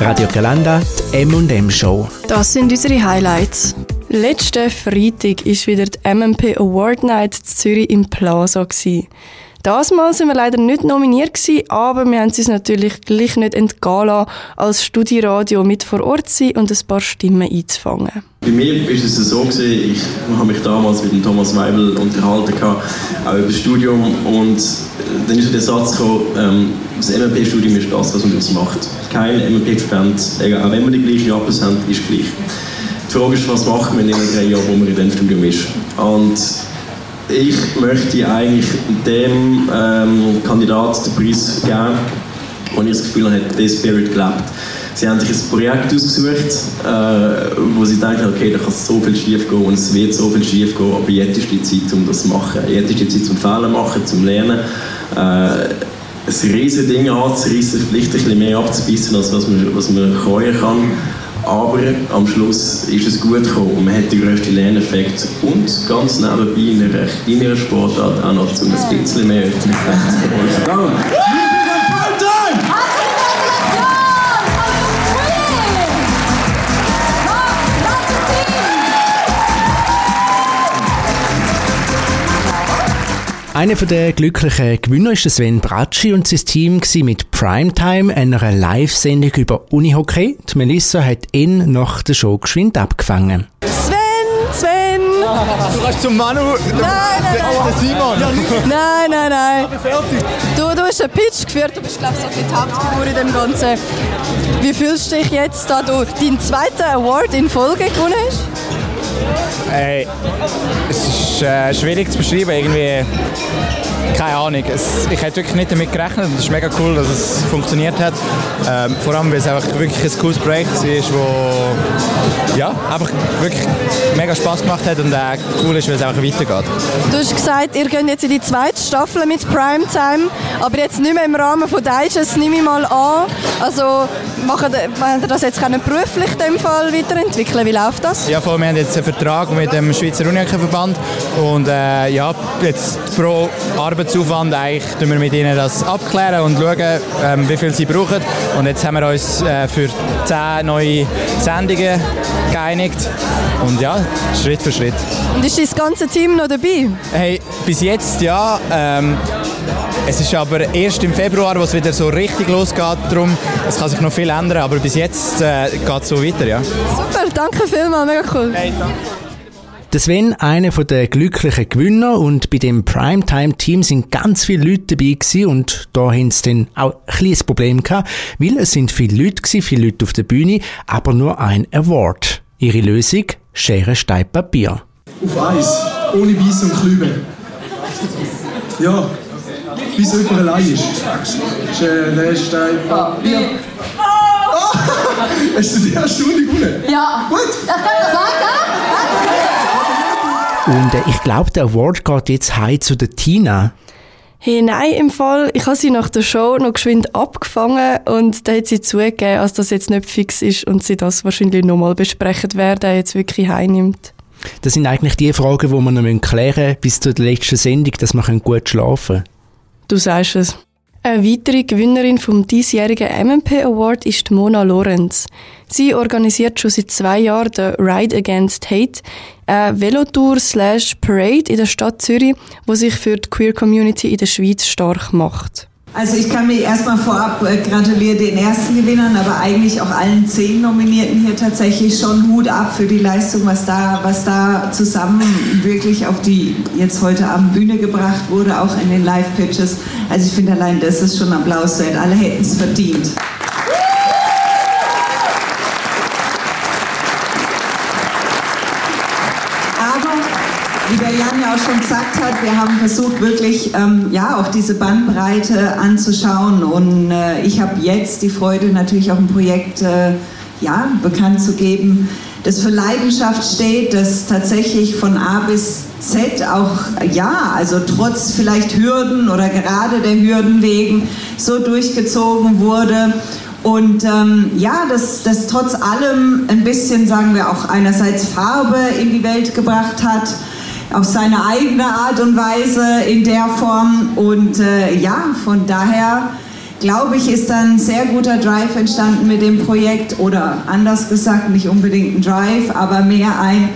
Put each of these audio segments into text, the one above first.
Radio Galanda, die M&M Show. Das sind unsere Highlights. Letzten Freitag war wieder die MMP Award Night in Zürich im Plaza. Das Mal sind wir leider nicht nominiert gewesen, aber wir haben es uns natürlich gleich nicht entgehen lassen, als Studiradio mit vor Ort zu sein und ein paar Stimmen einzufangen. Bei mir war es so, gewesen, ich habe mich damals mit dem Thomas Weibel unterhalten, auch über das Studium und dann ist der Satz gekommen, ähm, das MLP-Studium ist das, was man daraus macht. Kein MLP-Student, auch wenn wir die gleiche Abschluss haben, ist gleich. Die Frage ist, was macht man in den Jahren, wo man in diesem Studium ist. Und ich möchte eigentlich dem ähm, Kandidaten den Preis geben, wo ich das Gefühl habe, der Spirit gelebt. Sie haben sich ein Projekt ausgesucht, äh, wo sie denken, okay, da kann so viel schief gehen und es wird so viel schief gehen, aber jetzt ist die Zeit, um das zu machen. Jetzt ist die Zeit zum Fehler machen, zum Lernen. Äh, ein riesiges Ding anzureissen, vielleicht ein bisschen mehr abzubissen, als was man, was man kann. Aber am Schluss ist es gut gekommen. Und man hat den grössten Lerneffekt. Und ganz nebenbei in einer kleineren Sportart auch noch zu ein bisschen mehr Öffentlichkeit Einer der glücklichen Gewinner ist Sven Bracci und sein Team mit Primetime, einer Live-Sendung über Unihockey. Die Melissa hat ihn nach der Show geschwind abgefangen. Sven, Sven! Du kannst zum Manu, nein, nein, nein. der Simon. Nein, nein, nein. Du, du hast einen Pitch geführt, du bist glaube ich so die Hauptfigur in dem Ganzen. Wie fühlst du dich jetzt, da du deinen zweiten Award in Folge gewonnen hast? Hey, es ist äh, schwierig zu beschreiben. Irgendwie, keine Ahnung. Es, ich hätte wirklich nicht damit gerechnet. Es ist mega cool, dass es funktioniert hat. Ähm, vor allem, weil es einfach wirklich ein cooles Projekt war, wo ja, einfach wirklich mega Spaß gemacht hat und äh, cool ist, weil es einfach weitergeht. Du hast gesagt, ihr geht jetzt in die zweite Staffel mit Primetime, aber jetzt nicht mehr im Rahmen von Digest, nehme ich mal an. Also machen, ihr das jetzt können beruflich in dem Fall weiterentwickeln? Wie läuft das? Ja, voll, wir haben jetzt einen Vertrag mit dem Schweizer Unihockey-Verband und äh, ja, jetzt pro Arbeitsaufwand eigentlich tun wir mit ihnen das abklären und schauen, ähm, wie viel sie brauchen. Und jetzt haben wir uns äh, für zehn neue Sendungen geeinigt und ja, Schritt für Schritt. Und ist das ganze Team noch dabei? Hey, bis jetzt ja. Ähm, es ist aber erst im Februar, wo es wieder so richtig losgeht. Darum, es kann sich noch viel ändern, aber bis jetzt äh, geht es so weiter, ja. Super, danke vielmals, mega cool. Hey, danke. Der Sven, einer der glücklichen Gewinner und bei dem Primetime-Team sind ganz viele Leute dabei gewesen und da haben sie dann auch ein kleines Problem gehabt, weil es sind viele Leute gewesen, viele Leute auf der Bühne, aber nur ein Award. Ihre Lösung? Schere, Stein, Papier. Auf Eis, ohne Weiss und Klübe. Ja, bis jemand allein ist. Schere, Stein, Papier. Oh! Hast du die erste Runde gewonnen? Ja. Gut. Ich kann das sagen. Und äh, ich glaube, der Award geht jetzt heim zu der Tina. Hey, nein, im Fall, ich habe sie nach der Show noch geschwind abgefangen und da hat sie zugegeben, dass das jetzt nicht fix ist und sie das wahrscheinlich nochmal besprechen, wer der jetzt wirklich heimnimmt. Das sind eigentlich die Fragen, die wir noch klären müssen, bis zur letzten Sendung, dass wir gut schlafen können. Du sagst es. Eine weitere Gewinnerin vom diesjährigen MMP Award ist Mona Lorenz. Sie organisiert schon seit zwei Jahren den Ride Against Hate, eine Velotour slash Parade in der Stadt Zürich, wo sich für die Queer Community in der Schweiz stark macht. Also ich kann mir erstmal vorab äh, gratulieren den ersten Gewinnern, aber eigentlich auch allen zehn Nominierten hier tatsächlich schon Hut ab für die Leistung, was da, was da zusammen wirklich auf die jetzt heute Abend Bühne gebracht wurde, auch in den Live-Pitches. Also ich finde allein das ist schon Applaus wert. Alle hätten es verdient. Wie der Jan ja auch schon gesagt hat, wir haben versucht, wirklich ähm, ja, auch diese Bandbreite anzuschauen. Und äh, ich habe jetzt die Freude, natürlich auch ein Projekt äh, ja, bekannt zu geben, das für Leidenschaft steht, das tatsächlich von A bis Z auch, ja, also trotz vielleicht Hürden oder gerade der Hürden wegen so durchgezogen wurde. Und ähm, ja, das, das trotz allem ein bisschen, sagen wir auch einerseits Farbe in die Welt gebracht hat auf seine eigene Art und Weise in der Form. Und äh, ja, von daher glaube ich, ist da ein sehr guter Drive entstanden mit dem Projekt oder anders gesagt, nicht unbedingt ein Drive, aber mehr ein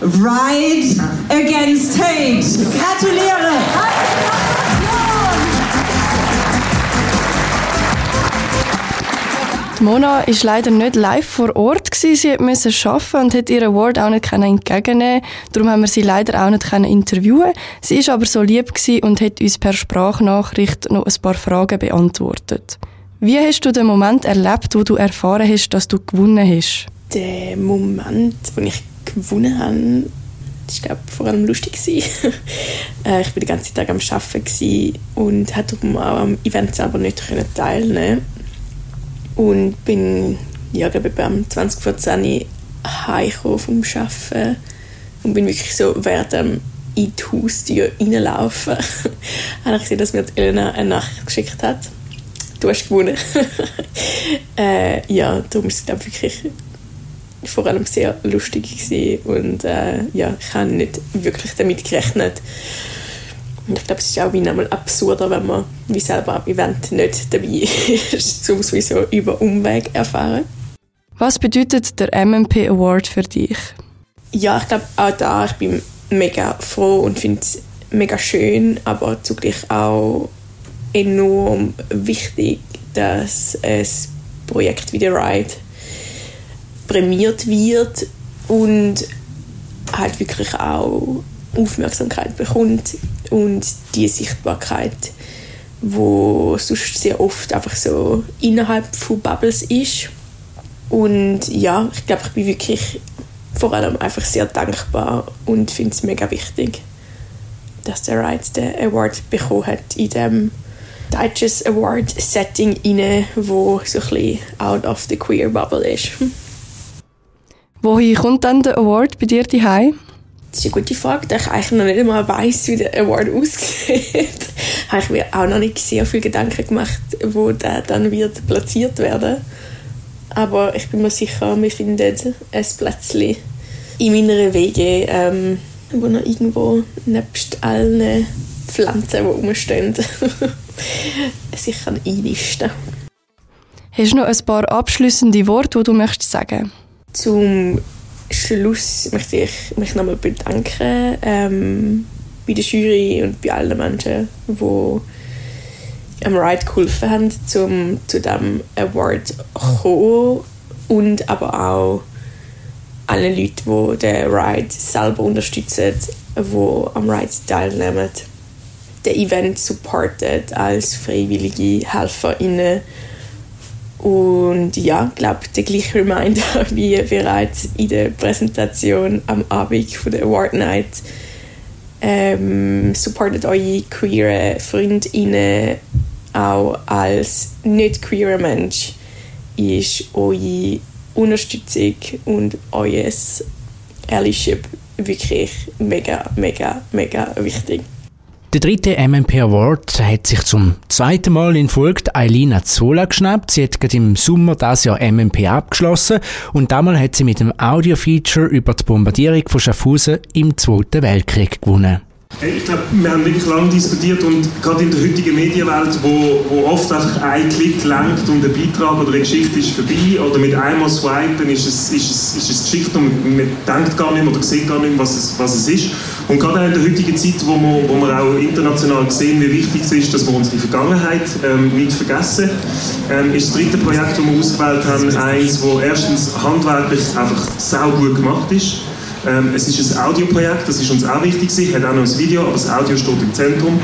Ride Against Hate. Gratuliere! Mona ist leider nicht live vor Ort gewesen. Sie musste arbeiten und hat ihren Award auch nicht entgegennehmen Darum haben wir sie leider auch nicht interviewen Sie ist aber so lieb und hat uns per Sprachnachricht noch ein paar Fragen beantwortet. Wie hast du den Moment erlebt, wo du erfahren hast, dass du gewonnen hast? Der Moment, wo ich gewonnen habe, das war vor allem lustig. Äh, ich war den ganzen Tag am Arbeiten und konnte auch am Event selber nicht teilnehmen und bin ja, glaube ich, beim 20 vor 10 heimgekommen vom Arbeiten und bin wirklich so während dem in die Haustür reinlaufen, habe ich gesehen, dass mir Elena eine Nachricht geschickt hat. Du hast gewonnen. äh, ja, darum war es glaube ich, wirklich vor allem sehr lustig gewesen und äh, ja, ich habe nicht wirklich damit gerechnet, und ich glaube, es ist auch wie einmal absurder, wenn man wie selber am Event nicht dabei ist, um es so über Umweg erfahren. Was bedeutet der MMP Award für dich? Ja, ich glaube auch da, ich bin mega froh und finde es mega schön, aber zugleich auch enorm wichtig, dass ein Projekt wie The Ride prämiert wird und halt wirklich auch Aufmerksamkeit bekommt und die Sichtbarkeit, wo sonst sehr oft einfach so innerhalb von Bubbles ist. Und ja, ich glaube, ich bin wirklich vor allem einfach sehr dankbar und finde es mega wichtig, dass der Wright den Award bekommen hat in dem deutsches Award-Setting inne, wo so ein bisschen out of the queer bubble ist. Wohin kommt dann der Award bei dir daheim? Das ist eine gute Frage, da ich eigentlich noch nicht einmal weiss, wie der Award aussieht. habe ich mir auch noch nicht sehr viel Gedanken gemacht, wo der dann wird platziert werden. Aber ich bin mir sicher, wir finden ein Plätzchen in meiner Wege, ähm, wo noch irgendwo nebst allen Pflanzen, die rumstehen, sicher einnisten. Hast du noch ein paar abschließende Worte, die du möchtest sagen? Zum Schluss möchte ich mich nochmal bedanken ähm, bei der Jury und bei allen Menschen, die am Ride geholfen haben, zum zu diesem Award zu kommen. Und aber auch allen Leuten, die den Ride selber unterstützen, die am Ride teilnehmen, den Event supporten als freiwillige HelferInnen und ja, ich glaube, der gleiche Reminder wie bereits in der Präsentation am Abend von der Award Night. Ähm, supportet eure queere Freundinnen auch als nicht queerer Mensch ist eure Unterstützung und euer Allyship wirklich mega, mega, mega wichtig. Der dritte MMP Award hat sich zum zweiten Mal in Folge Eilina Zola geschnappt. Sie hat gerade im Sommer das Jahr MMP abgeschlossen und damals hat sie mit dem Audio-Feature über die Bombardierung von Schaffhausen im Zweiten Weltkrieg gewonnen. Ich glaube, wir haben wirklich lange diskutiert und gerade in der heutigen Medienwelt, wo, wo oft einfach ein Klick lenkt und ein Beitrag oder eine Geschichte ist vorbei oder mit einmal swipen ist es, ist es, ist es Geschichte und man denkt gar nicht mehr oder sieht gar nicht mehr, was es, was es ist. Und gerade in der heutigen Zeit, wo wir, wo wir auch international sehen, wie wichtig es ist, dass wir unsere Vergangenheit ähm, nicht vergessen, ähm, ist das dritte Projekt, das wir ausgewählt haben, eins, das erstens handwerklich einfach sau gut gemacht ist ähm, es ist ein Audioprojekt, das ist uns auch wichtig gewesen, hat auch noch ein Video, aber das Audio steht im Zentrum.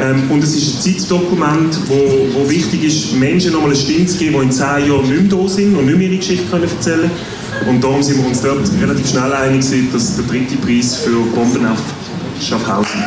Ähm, und es ist ein Zeitdokument, wo, wo wichtig ist, Menschen nochmal eine Stimme zu geben, die in zehn Jahren nicht mehr da sind und nicht mehr ihre Geschichte können erzählen können. Und darum sind wir uns dort relativ schnell einig, dass der dritte Preis für Bomben auf Schaffhausen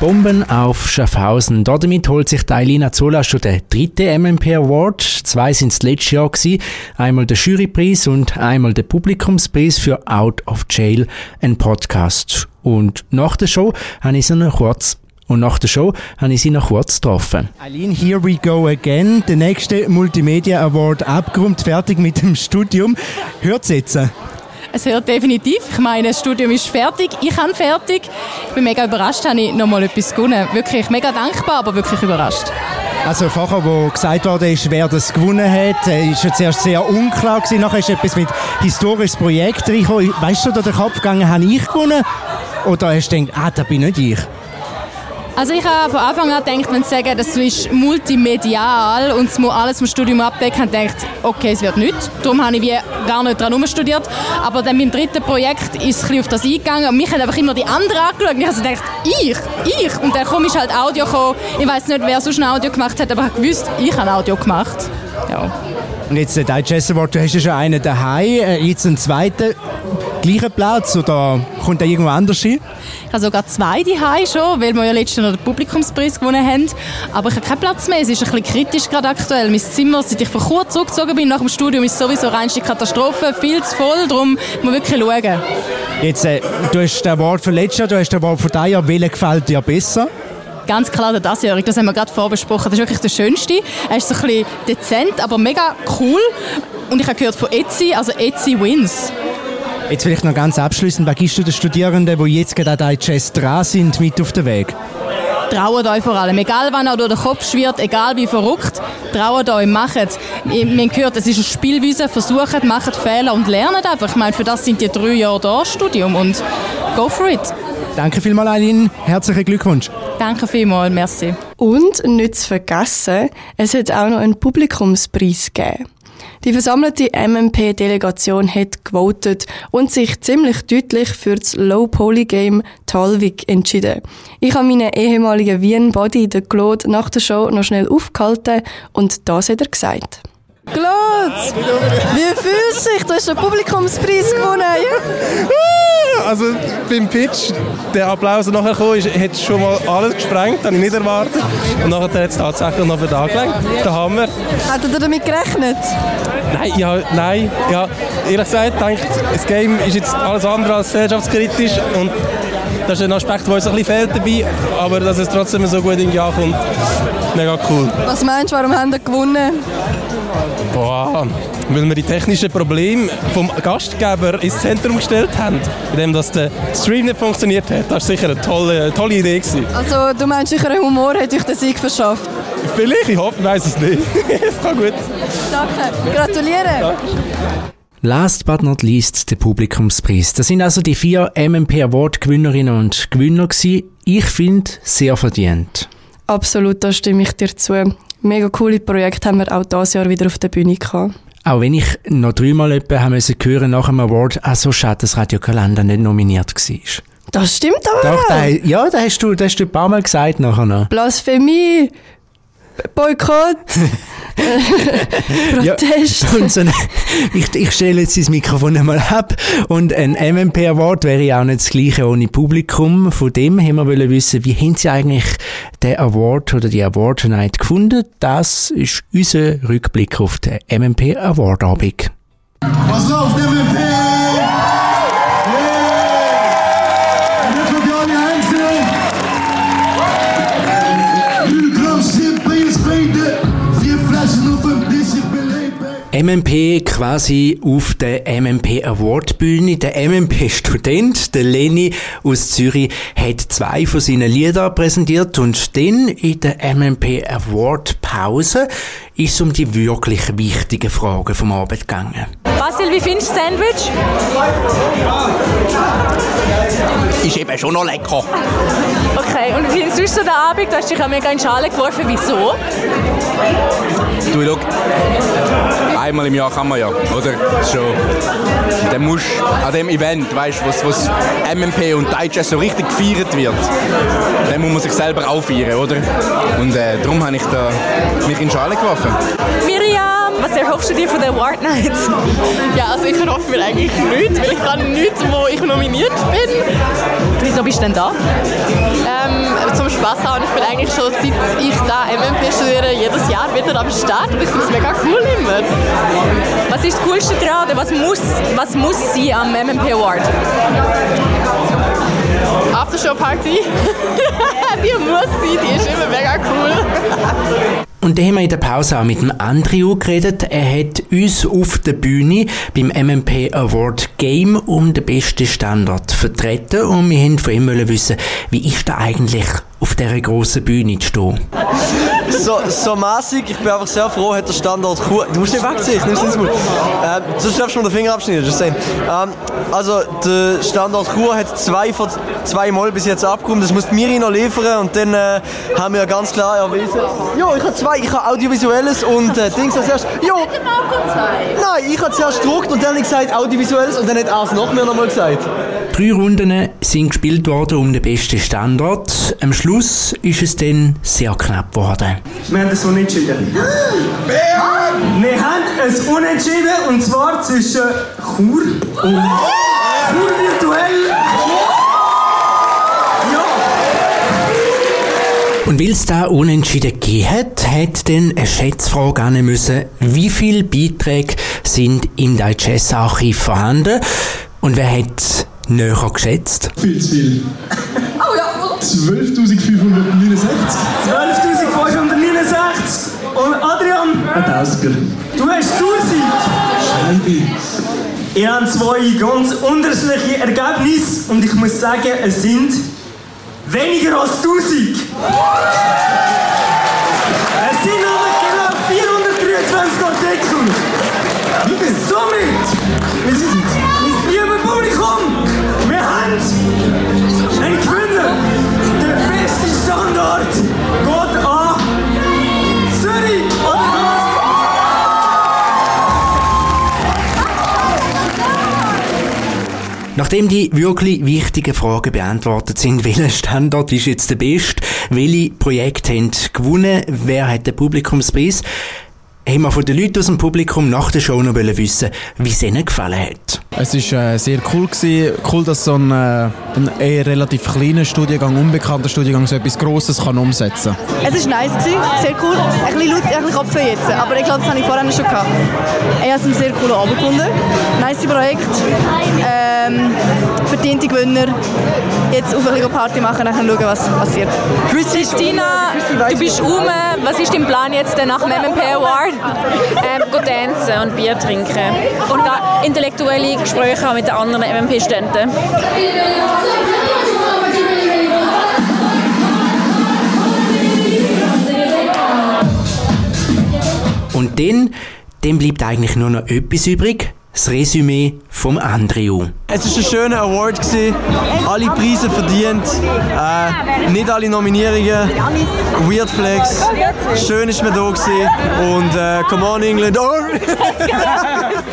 Bomben auf Schaffhausen. Damit holt sich Eilina Zola schon den dritten MMP Award. Zwei sind es letztes Jahr gewesen. Einmal der Jurypreis und einmal der Publikumspreis für Out of Jail, ein Podcast. Und nach der Show habe ich sie noch kurz Und nach der Show habe ich sie noch kurz getroffen. Aline, here we go again. Der nächste Multimedia Award abgerundet, fertig mit dem Studium. Hört es jetzt? Es hört definitiv. Ich meine, das Studium ist fertig. Ich bin fertig. Ich bin mega überrascht, habe ich nochmal etwas gewonnen. Wirklich mega dankbar, aber wirklich überrascht. Also vorher, wo gesagt worden ist, wer das gewonnen hat, ist ja zuerst sehr unklar gewesen. Nachher ist etwas mit historisches Projekt reingekommen. Weißt du, da der Kopf gegangen, habe ich gewonnen? Oder hast du gedacht, ah, das bin nicht ich? Also ich habe von Anfang an gedacht, wenn sie sagen, das ist multimedial und es muss alles vom Studium abdecken, habe ich gedacht, okay, es wird nichts. Darum habe ich wie gar nicht daran studiert. Aber dann beim dritten Projekt ist es ein auf das eingegangen und mich haben einfach immer die anderen angeschaut und ich habe gedacht, ich, ich. Und dann ich halt Audio gekommen. Ich weiß nicht, wer sonst ein Audio gemacht hat, aber ich gewusst, ich habe Audio gemacht. Ja. Und jetzt der Digest Award, du hast ja schon einen daheim, äh, jetzt einen zweiten gleichen Platz oder kommt der irgendwo anders hin? Ich habe sogar zwei daheim schon, weil wir ja letztes Jahr den Publikumspreis gewonnen haben. Aber ich habe keinen Platz mehr. Es ist ein bisschen kritisch gerade aktuell. Mein Zimmer, seit ich vor kurzem zurückgezogen bin nach dem Studium, ist sowieso reinste Katastrophe. Viel zu voll, darum muss man wirklich schauen. Jetzt, äh, du hast den Award von letztes Jahr, du hast den Award von diesem Jahr. Welcher gefällt dir besser? Ganz klar der Dasjährige, das haben wir gerade vorbesprochen. Das ist wirklich der schönste. Er ist so ein bisschen dezent, aber mega cool. Und ich habe gehört von Etsy, also Etsy wins. Jetzt vielleicht noch ganz abschließend, was gibst du den Studierenden, die jetzt gerade an Jazz dran sind, mit auf den Weg? Traut euch vor allem. Egal wann auch durch den Kopf schwirrt, egal wie verrückt, traut euch, macht. Wir haben gehört, es ist eine Spielwiese, versucht, macht Fehler und lernt einfach. Ich meine, für das sind die drei Jahre da, Studium und go for it. Danke vielmals, Aline. Herzlichen Glückwunsch. Danke vielmals, merci. Und nicht zu vergessen, es hat auch noch einen Publikumspreis gegeben. Die versammelte MMP-Delegation hat gewotet und sich ziemlich deutlich für das Low-Poly-Game Talvik entschieden. Ich habe meinen ehemaligen Wien-Body, den Claude, nach der Show noch schnell aufgehalten und das hat er gesagt. Claude, wie fühlst du dich? Du hast den Publikumspreis gewonnen. Also beim Pitch, der Applaus, der nachher kam, ist, hat schon mal alles gesprengt, habe ich nicht erwartet. Und nachher hat es tatsächlich noch für den gelenkt, der Hammer. Hat er damit gerechnet? Nein, ja, nein, ja, ehrlich gesagt, denkt, das Game ist jetzt alles andere als gesellschaftskritisch und das ist ein Aspekt, der uns ein bisschen fehlt dabei, aber dass es trotzdem so gut in die ankommt, mega cool. Was meinst du, warum haben wir gewonnen? Boah, weil wir die technischen Probleme vom Gastgeber ins Zentrum gestellt haben, indem das der Stream nicht funktioniert hat. Das war sicher eine tolle, tolle Idee. Gewesen. Also du meinst sicher, Humor hat euch den Sieg verschafft? Vielleicht, ich hoffe, ich weiß es nicht. Es kann gut. Danke, gratuliere. Last but not least der Publikumspreis. Das sind also die vier MMP Award Gewinnerinnen und Gewinner gewesen. Ich finde, sehr verdient. Absolut, da stimme ich dir zu. Mega coole Projekte haben wir auch dieses Jahr wieder auf der Bühne gehabt. Auch wenn ich noch dreimal etwa haben müssen hören nach dem Award, auch so schade, dass Radio Kalender nicht nominiert war. Das stimmt aber Doch, da, ja, das hast, du, das hast du ein paar Mal gesagt nachher noch. Blasphemie! Boykott! Protest! Ja, und so eine, ich, ich stelle jetzt das Mikrofon einmal ab und ein MMP Award wäre ja auch nicht das gleiche ohne Publikum. Von dem haben wir wollen wissen, wie haben Sie eigentlich den Award oder die Award Night gefunden? Das ist unser Rückblick auf den MMP Award Abend. Pass auf, MMP! Quasi auf der MMP Award Bühne. Der MMP Student, der Leni aus Zürich, hat zwei von seinen Liedern präsentiert und dann in der MMP Award Pause ist es um die wirklich wichtigen Fragen vom Abend gegangen. Basil, wie findest du das Sandwich? Ist eben schon noch lecker. Okay, und wie findest du so den Abend? Du hast dich ja mega in die Schale geworfen. Wieso? Du, schau, einmal im Jahr kann man ja, oder? Schon. Dann musst an dem Event, weißt du, was, was MMP und Digest so richtig gefeiert wird, dann muss man sich selber auch feiern, oder? Und äh, darum habe ich da mich in Schale geworfen. Miriam, was erhoffst du dir von der Award Night? Ja, also ich erhoffe mir eigentlich nichts, weil ich kann nichts, wo ich nominiert bin. Wieso bist du denn da? Ähm, zum Spaß haben. Ich bin eigentlich schon seit ich da MMP studiere jedes Jahr wieder am Start und ich finde es mega cool immer. Was ist das Coolste daran? Was muss, was muss sie am MMP Award? Aftershow-Party. die muss sein, die ist immer mega cool. Und dann haben wir in der Pause auch mit dem Andrew geredet. Er hat uns auf der Bühne beim MMP Award Game um den besten Standard vertreten und wir wollten von ihm wissen, wie ist da eigentlich auf dieser grossen Bühne zu stehen? So, so massig, ich bin einfach sehr froh, hat der Standort Chur. Du musst nicht wegziehen, ich nimm's ins Mund. Ähm, sonst darfst du mir den Finger abschneiden, just saying. Ähm, also, der Standort Chur hat zwei von zwei Mal bis jetzt abgekommen, das muss Miri noch liefern und dann äh, haben wir ganz klar erwiesen. Ja, ich habe zwei, ich habe Audiovisuelles und äh, Dings als erstes. Ja! Nein, ich habe zuerst gedruckt und dann habe ich gesagt Audiovisuelles und dann hat er es noch mehr nochmal gesagt. Drei Runden sind gespielt worden um den besten Standort. Am Schluss ist es dann sehr knapp geworden. Wir haben das Unentschieden. Wir haben ein Unentschieden und zwar zwischen Chur und Chur virtuell. Und weil es da Unentschieden gegeben hat, hat dann eine Schätzfrage an müssen, wie viele Beiträge sind im Digest-Archiv vorhanden und wer hat näher geschätzt? Viel zu viel. Oh ja. 12.569. 12.569 und Adrian, Ein Tausiger. du hast 1000. Scheibe. Ihr habt zwei ganz unterschiedliche Ergebnisse und ich muss sagen, es sind weniger als 1000. Es sind aber Nachdem die wirklich wichtigen Fragen beantwortet sind, welcher Standort ist jetzt der beste, welche Projekte haben gewonnen, wer hat den Publikumspreis, haben wir von den Leuten aus dem Publikum nach der Show noch wissen, wie es ihnen gefallen hat. Es war äh, sehr cool. Gewesen. Cool, dass so ein, äh, ein eher relativ kleiner Studiengang, unbekannter Studiengang, so etwas Grosses kann umsetzen kann. Es war nice, gewesen, sehr cool. Ein bisschen laut, ein bisschen Kopf jetzt, aber ich glaube, das hatte ich vorher schon gehabt. Ich habe es einen sehr coolen Abend gefunden. Nice Projekt. Ähm, verdiente Gewinner. Jetzt auf eine Party machen, dann schauen, was passiert. Christina, du bist um. Was ist dein Plan jetzt nach dem MMP Award? Ähm, go tanzen und Bier trinken. Und da intellektuelle Gespräche mit den anderen MMP-Ständen. Und dann, dann bleibt eigentlich nur noch etwas übrig, das Resümee vom Andrew. Es war ein schöner Award. Gewesen. Alle Preise verdient. Äh, nicht alle Nominierungen. Weird Flex. Schön ist man da gewesen. Und äh, Come on England. Oh.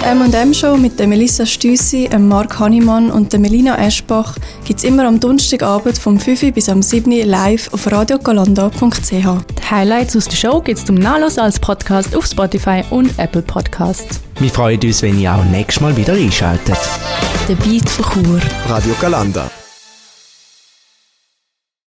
Die M&M-Show mit der Melissa Stüssi, dem Mark Hannemann und der Melina Eschbach gibt es immer am Donnerstagabend vom 5 bis am 7 live auf radiogalanda.ch. Die Highlights aus der Show gibt es zum Nachlesen als Podcast auf Spotify und Apple Podcasts. Wir freuen uns, wenn ihr auch nächstes Mal wieder einschaltet. Der Beat von Chur. Radio Galanda.